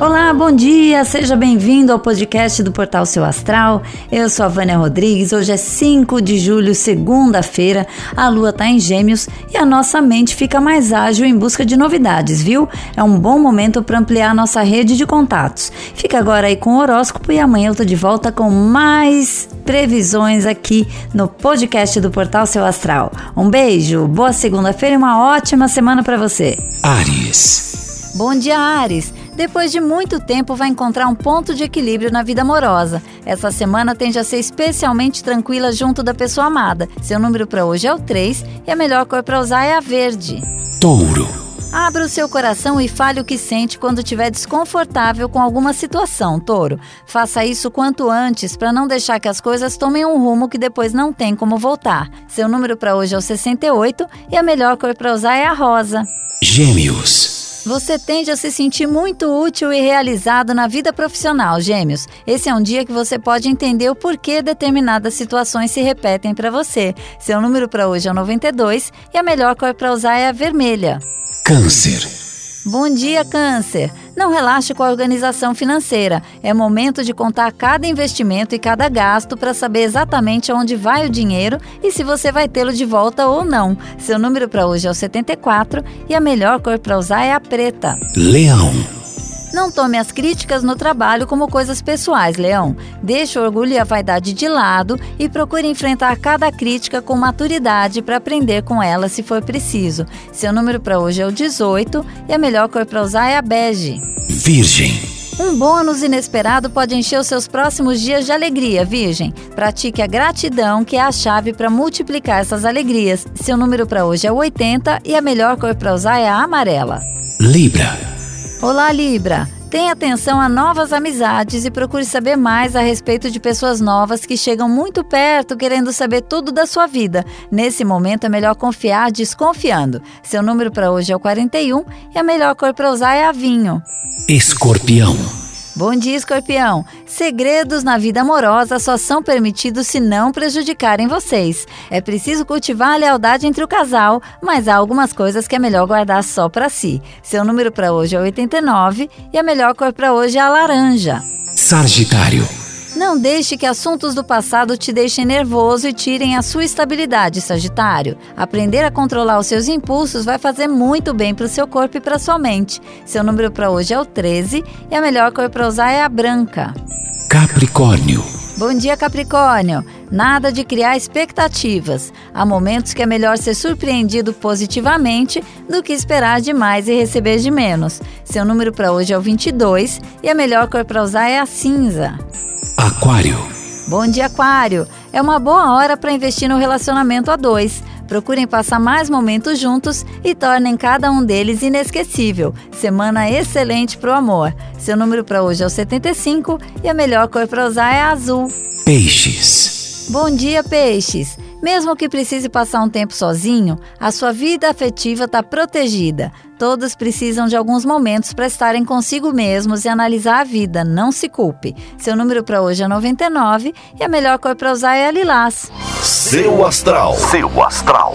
Olá, bom dia, seja bem-vindo ao podcast do Portal Seu Astral. Eu sou a Vânia Rodrigues. Hoje é 5 de julho, segunda-feira. A lua está em Gêmeos e a nossa mente fica mais ágil em busca de novidades, viu? É um bom momento para ampliar nossa rede de contatos. Fica agora aí com o horóscopo e amanhã eu tô de volta com mais previsões aqui no podcast do Portal Seu Astral. Um beijo, boa segunda-feira e uma ótima semana para você. Ares. Bom dia, Ares. Depois de muito tempo, vai encontrar um ponto de equilíbrio na vida amorosa. Essa semana tende a ser especialmente tranquila junto da pessoa amada. Seu número para hoje é o 3 e a melhor cor para usar é a verde. Touro. Abra o seu coração e fale o que sente quando estiver desconfortável com alguma situação, touro. Faça isso quanto antes para não deixar que as coisas tomem um rumo que depois não tem como voltar. Seu número para hoje é o 68 e a melhor cor para usar é a rosa. Gêmeos. Você tende a se sentir muito útil e realizado na vida profissional, Gêmeos. Esse é um dia que você pode entender o porquê determinadas situações se repetem para você. Seu número para hoje é o 92 e a melhor cor para usar é a vermelha. Câncer. Bom dia, Câncer. Não relaxe com a organização financeira. É momento de contar cada investimento e cada gasto para saber exatamente aonde vai o dinheiro e se você vai tê-lo de volta ou não. Seu número para hoje é o 74 e a melhor cor para usar é a preta. Leão. Não tome as críticas no trabalho como coisas pessoais, Leão. Deixe o orgulho e a vaidade de lado e procure enfrentar cada crítica com maturidade para aprender com ela se for preciso. Seu número para hoje é o 18 e a melhor cor para usar é a bege. Virgem. Um bônus inesperado pode encher os seus próximos dias de alegria, Virgem. Pratique a gratidão, que é a chave para multiplicar essas alegrias. Seu número para hoje é o 80 e a melhor cor para usar é a amarela. Libra. Olá, Libra! Tenha atenção a novas amizades e procure saber mais a respeito de pessoas novas que chegam muito perto querendo saber tudo da sua vida. Nesse momento é melhor confiar desconfiando. Seu número para hoje é o 41 e a melhor cor para usar é a vinho. Escorpião. Bom dia, escorpião! Segredos na vida amorosa só são permitidos se não prejudicarem vocês. É preciso cultivar a lealdade entre o casal, mas há algumas coisas que é melhor guardar só para si. Seu número para hoje é 89 e a melhor cor para hoje é a laranja. Sagitário. Não deixe que assuntos do passado te deixem nervoso e tirem a sua estabilidade, Sagitário. Aprender a controlar os seus impulsos vai fazer muito bem para o seu corpo e para sua mente. Seu número para hoje é o 13 e a melhor cor para usar é a branca. Capricórnio. Bom dia, Capricórnio! Nada de criar expectativas. Há momentos que é melhor ser surpreendido positivamente do que esperar demais e receber de menos. Seu número para hoje é o 22 e a melhor cor para usar é a cinza. Aquário. Bom dia, Aquário! É uma boa hora para investir no relacionamento a dois. Procurem passar mais momentos juntos e tornem cada um deles inesquecível. Semana excelente para o amor. Seu número para hoje é o 75 e a melhor cor para usar é a azul. Peixes. Bom dia, peixes! Mesmo que precise passar um tempo sozinho, a sua vida afetiva está protegida. Todos precisam de alguns momentos para estarem consigo mesmos e analisar a vida, não se culpe. Seu número para hoje é 99 e a melhor cor para usar é a lilás. Seu Astral. Seu Astral.